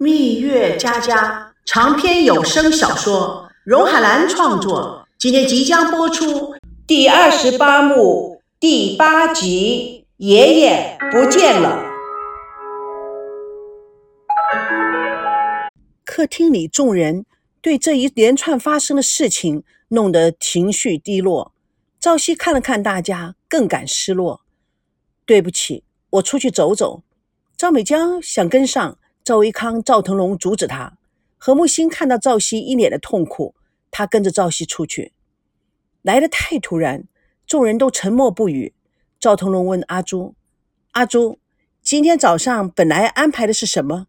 蜜月佳佳长篇有声小说，荣海兰创作，今天即将播出第二十八幕第八集《爷爷不见了》。客厅里，众人对这一连串发生的事情弄得情绪低落。赵熙看了看大家，更感失落。对不起，我出去走走。赵美娇想跟上。赵维康、赵腾龙阻止他。何木星看到赵熙一脸的痛苦，他跟着赵熙出去。来的太突然，众人都沉默不语。赵腾龙问阿朱：“阿朱，今天早上本来安排的是什么？”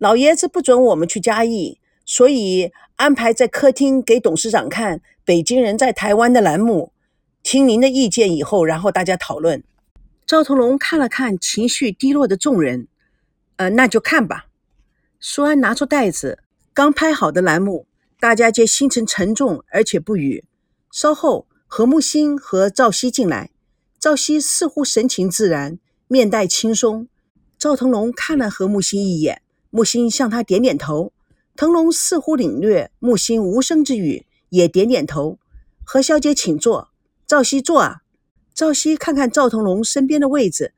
老爷子不准我们去嘉义，所以安排在客厅给董事长看《北京人在台湾》的栏目，听您的意见以后，然后大家讨论。赵腾龙看了看情绪低落的众人。呃，那就看吧。苏安拿出袋子，刚拍好的栏目，大家皆心情沉重，而且不语。稍后，何木星和赵熙进来，赵熙似乎神情自然，面带轻松。赵腾龙看了何木星一眼，木星向他点点头。腾龙似乎领略木星无声之语，也点点头。何小姐，请坐。赵熙坐啊。赵熙看看赵腾龙身边的位置，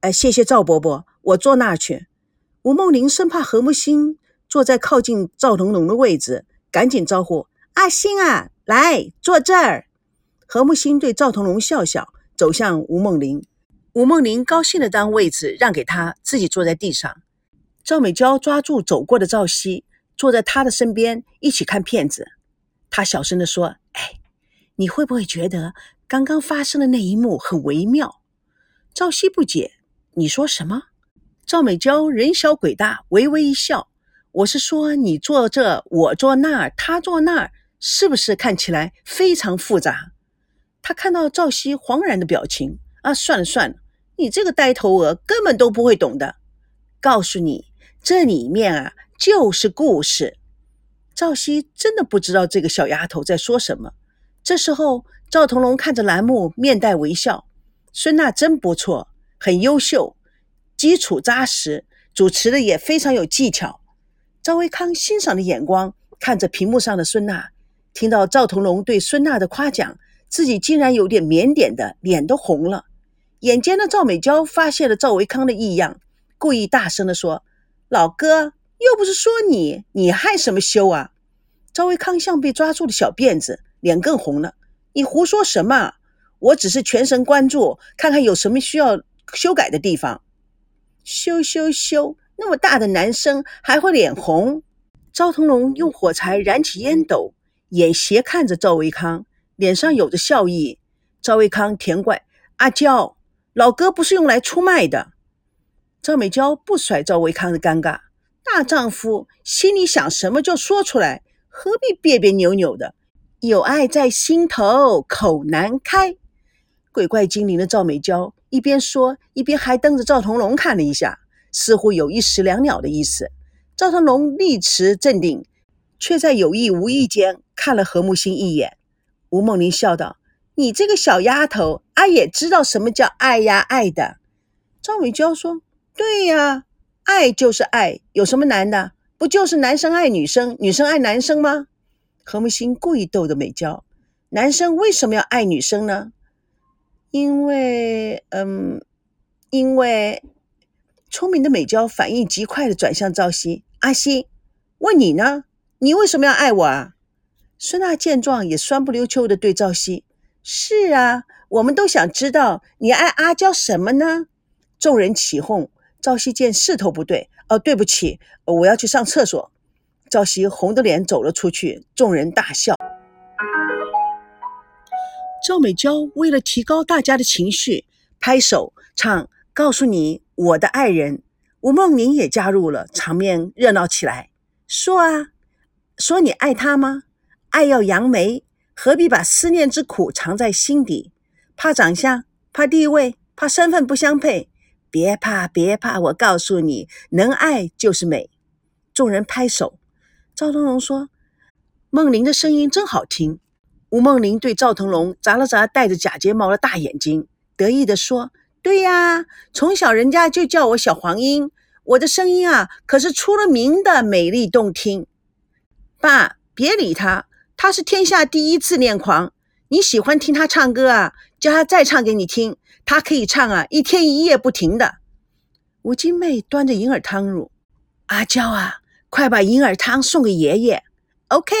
呃，谢谢赵伯伯，我坐那儿去。吴梦玲生怕何木星坐在靠近赵腾龙的位置，赶紧招呼：“阿星啊，来坐这儿。”何木星对赵腾龙笑笑，走向吴梦玲。吴梦玲高兴地将位置让给他，自己坐在地上。赵美娇抓住走过的赵熙，坐在他的身边，一起看片子。他小声地说：“哎，你会不会觉得刚刚发生的那一幕很微妙？”赵熙不解：“你说什么？”赵美娇人小鬼大，微微一笑：“我是说，你坐这，我坐那儿，他坐那儿，是不是看起来非常复杂？”他看到赵熙惶然的表情，啊，算了算了，你这个呆头鹅根本都不会懂的。告诉你，这里面啊就是故事。赵熙真的不知道这个小丫头在说什么。这时候，赵腾龙看着栏目，面带微笑：“孙娜真不错，很优秀。”基础扎实，主持的也非常有技巧。赵维康欣赏的眼光看着屏幕上的孙娜，听到赵腾龙对孙娜的夸奖，自己竟然有点腼腆的，脸都红了。眼尖的赵美娇发现了赵维康的异样，故意大声的说：“老哥，又不是说你，你害什么羞啊？”赵维康像被抓住的小辫子，脸更红了。你胡说什么？我只是全神贯注，看看有什么需要修改的地方。羞羞羞！那么大的男生还会脸红？赵腾龙用火柴燃起烟斗，眼斜看着赵维康，脸上有着笑意。赵维康甜怪：“阿娇，老哥不是用来出卖的。”赵美娇不甩赵维康的尴尬，大丈夫心里想什么就说出来，何必别别扭扭的？有爱在心头，口难开。鬼怪精灵的赵美娇。一边说，一边还瞪着赵腾龙看了一下，似乎有一石两鸟的意思。赵腾龙立持镇定，却在有意无意间看了何木星一眼。吴梦玲笑道：“你这个小丫头，阿也知道什么叫爱呀爱的。”赵美娇说：“对呀，爱就是爱，有什么难的？不就是男生爱女生，女生爱男生吗？”何木星故意逗着美娇：“男生为什么要爱女生呢？”因为，嗯，因为聪明的美娇反应极快的转向赵熙，阿熙，问你呢，你为什么要爱我啊？孙娜见状也酸不溜秋的对赵熙，是啊，我们都想知道你爱阿娇什么呢？众人起哄，赵熙见势头不对，哦，对不起，我要去上厕所。赵熙红着脸走了出去，众人大笑。赵美娇为了提高大家的情绪，拍手唱《告诉你我的爱人》。吴梦玲也加入了，场面热闹起来。说啊，说你爱他吗？爱要扬眉，何必把思念之苦藏在心底？怕长相，怕地位，怕身份不相配？别怕，别怕，我告诉你，能爱就是美。众人拍手。赵东荣说：“梦玲的声音真好听。”吴梦玲对赵腾龙眨了眨戴着假睫毛的大眼睛，得意地说：“对呀，从小人家就叫我小黄莺，我的声音啊，可是出了名的美丽动听。爸，别理他，他是天下第一自恋狂。你喜欢听他唱歌啊？叫他再唱给你听，他可以唱啊，一天一夜不停的。吴金妹端着银耳汤入，阿娇啊，快把银耳汤送给爷爷。OK，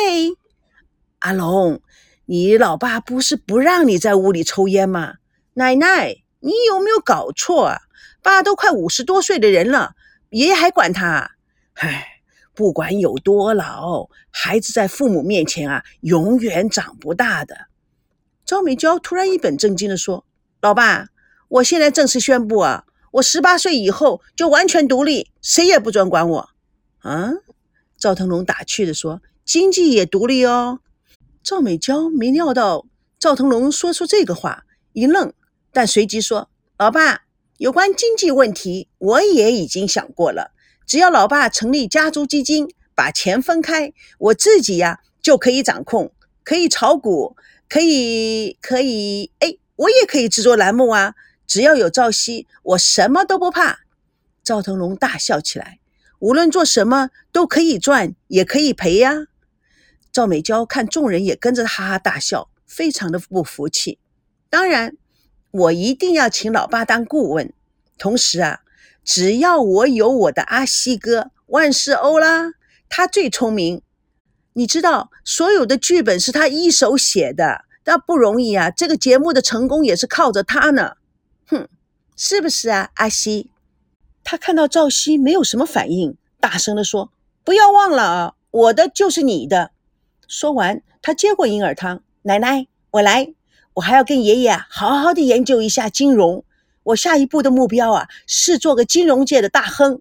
阿龙，你老爸不是不让你在屋里抽烟吗？奶奶，你有没有搞错啊？爸都快五十多岁的人了，爷爷还管他？唉，不管有多老，孩子在父母面前啊，永远长不大的。赵美娇突然一本正经地说：“老爸，我现在正式宣布啊，我十八岁以后就完全独立，谁也不准管我。”啊？赵腾龙打趣地说：“经济也独立哦。”赵美娇没料到赵腾龙说出这个话，一愣，但随即说：“老爸。”有关经济问题，我也已经想过了。只要老爸成立家族基金，把钱分开，我自己呀就可以掌控，可以炒股，可以可以，哎，我也可以制作栏目啊！只要有赵熙，我什么都不怕。赵腾龙大笑起来，无论做什么都可以赚，也可以赔呀。赵美娇看众人也跟着哈哈大笑，非常的不服气。当然。我一定要请老爸当顾问，同时啊，只要我有我的阿西哥，万事欧啦，他最聪明。你知道，所有的剧本是他一手写的，那不容易啊。这个节目的成功也是靠着他呢。哼，是不是啊，阿西？他看到赵熙没有什么反应，大声地说：“不要忘了啊，我的就是你的。”说完，他接过银耳汤，奶奶，我来。我还要跟爷爷好好的研究一下金融。我下一步的目标啊，是做个金融界的大亨。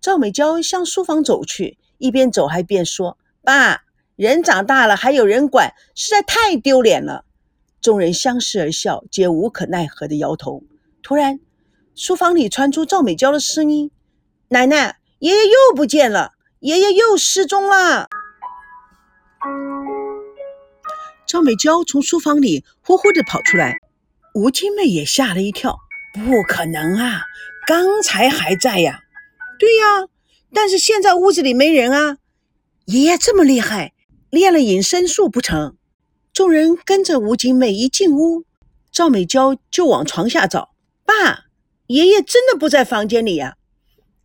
赵美娇向书房走去，一边走还一边说：“爸，人长大了还有人管，实在太丢脸了。”众人相视而笑，皆无可奈何的摇头。突然，书房里传出赵美娇的声音：“奶奶，爷爷又不见了，爷爷又失踪了。”赵美娇从书房里呼呼地跑出来，吴金妹也吓了一跳。不可能啊，刚才还在呀。对呀，但是现在屋子里没人啊。爷爷这么厉害，练了隐身术不成？众人跟着吴金妹一进屋，赵美娇就往床下找。爸，爷爷真的不在房间里呀。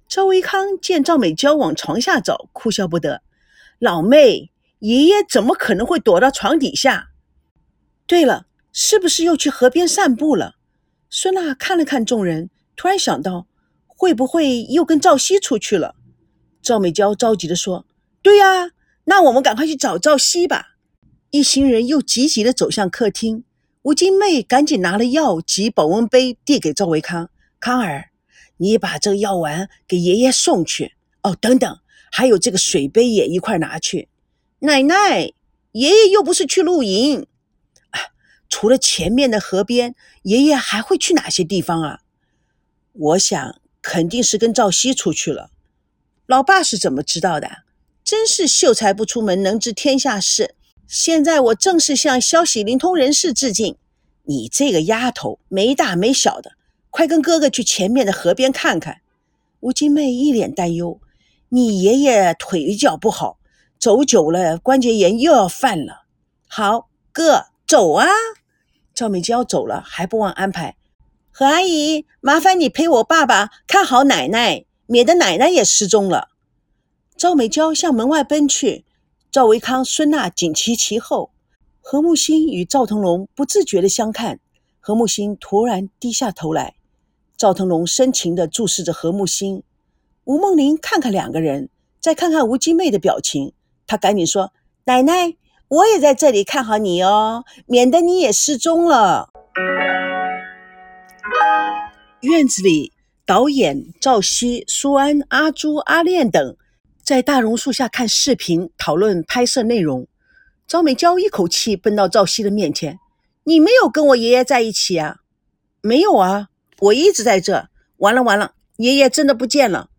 赵维康见赵美娇往床下找，哭笑不得。老妹。爷爷怎么可能会躲到床底下？对了，是不是又去河边散步了？孙娜看了看众人，突然想到，会不会又跟赵熙出去了？赵美娇着急地说：“对呀，那我们赶快去找赵熙吧。”一行人又急急地走向客厅。吴金妹赶紧拿了药及保温杯递给赵维康：“康儿，你把这个药丸给爷爷送去。哦，等等，还有这个水杯也一块拿去。”奶奶，爷爷又不是去露营，啊，除了前面的河边，爷爷还会去哪些地方啊？我想肯定是跟赵熙出去了。老爸是怎么知道的？真是秀才不出门，能知天下事。现在我正式向消息灵通人士致敬。你这个丫头，没大没小的，快跟哥哥去前面的河边看看。吴金妹一脸担忧，你爷爷腿脚不好。走久了，关节炎又要犯了。好，哥，走啊！赵美娇走了，还不忘安排。何阿姨，麻烦你陪我爸爸看好奶奶，免得奶奶也失踪了。赵美娇向门外奔去，赵维康、孙娜紧随其后。何木星与赵腾龙不自觉的相看，何木星突然低下头来，赵腾龙深情的注视着何木星。吴梦玲看看两个人，再看看吴金妹的表情。他赶紧说：“奶奶，我也在这里看好你哦，免得你也失踪了。”院子里，导演赵熙、苏安、阿朱、阿恋等在大榕树下看视频，讨论拍摄内容。赵美娇一口气奔到赵熙的面前：“你没有跟我爷爷在一起啊？”“没有啊，我一直在这。”“完了完了，爷爷真的不见了。”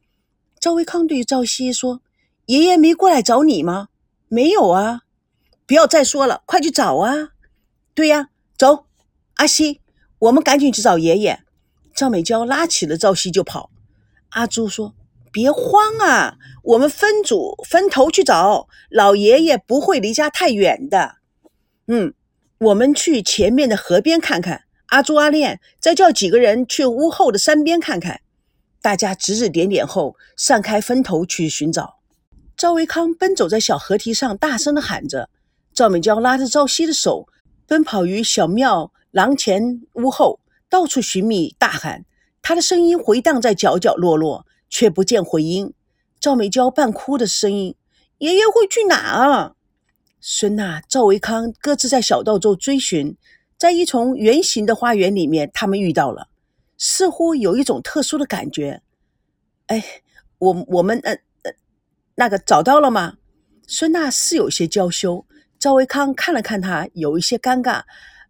赵维康对赵熙说。爷爷没过来找你吗？没有啊！不要再说了，快去找啊！对呀，走，阿西，我们赶紧去找爷爷。赵美娇拉起了赵熙就跑。阿朱说：“别慌啊，我们分组分头去找老爷爷，不会离家太远的。嗯，我们去前面的河边看看。阿朱、阿练再叫几个人去屋后的山边看看。大家指指点点后，散开分头去寻找。赵维康奔走在小河堤上，大声地喊着。赵美娇拉着赵熙的手，奔跑于小庙廊前屋后，到处寻觅，大喊。她的声音回荡在角角落落，却不见回音。赵美娇半哭的声音：“爷爷会去哪啊？”孙娜、赵维康各自在小道中追寻，在一丛圆形的花园里面，他们遇到了，似乎有一种特殊的感觉。哎，我我们嗯呃，那个找到了吗？孙娜是有些娇羞。赵维康看了看他，有一些尴尬。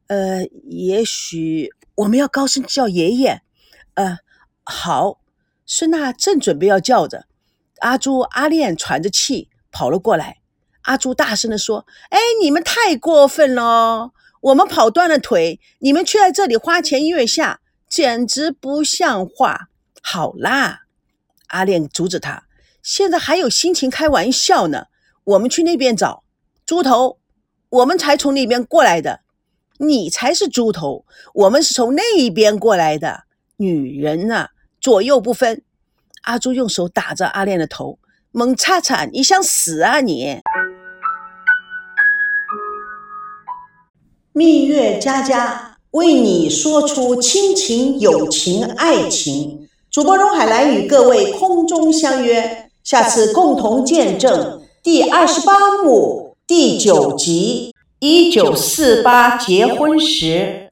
呃，也许我们要高声叫爷爷。呃，好。孙娜正准备要叫着，阿朱、阿炼喘着气跑了过来。阿朱大声地说：“哎，你们太过分了！我们跑断了腿，你们却在这里花前月下，简直不像话！”好啦，阿炼阻止他：“现在还有心情开玩笑呢？我们去那边找猪头。”我们才从那边过来的，你才是猪头。我们是从那一边过来的。女人呐，左右不分。阿朱用手打着阿炼的头，猛擦擦，你想死啊你！蜜月佳佳为你说出亲情、友情、爱情。主播荣海兰与各位空中相约，下次共同见证第二十八幕。第九集，一九四八结婚时。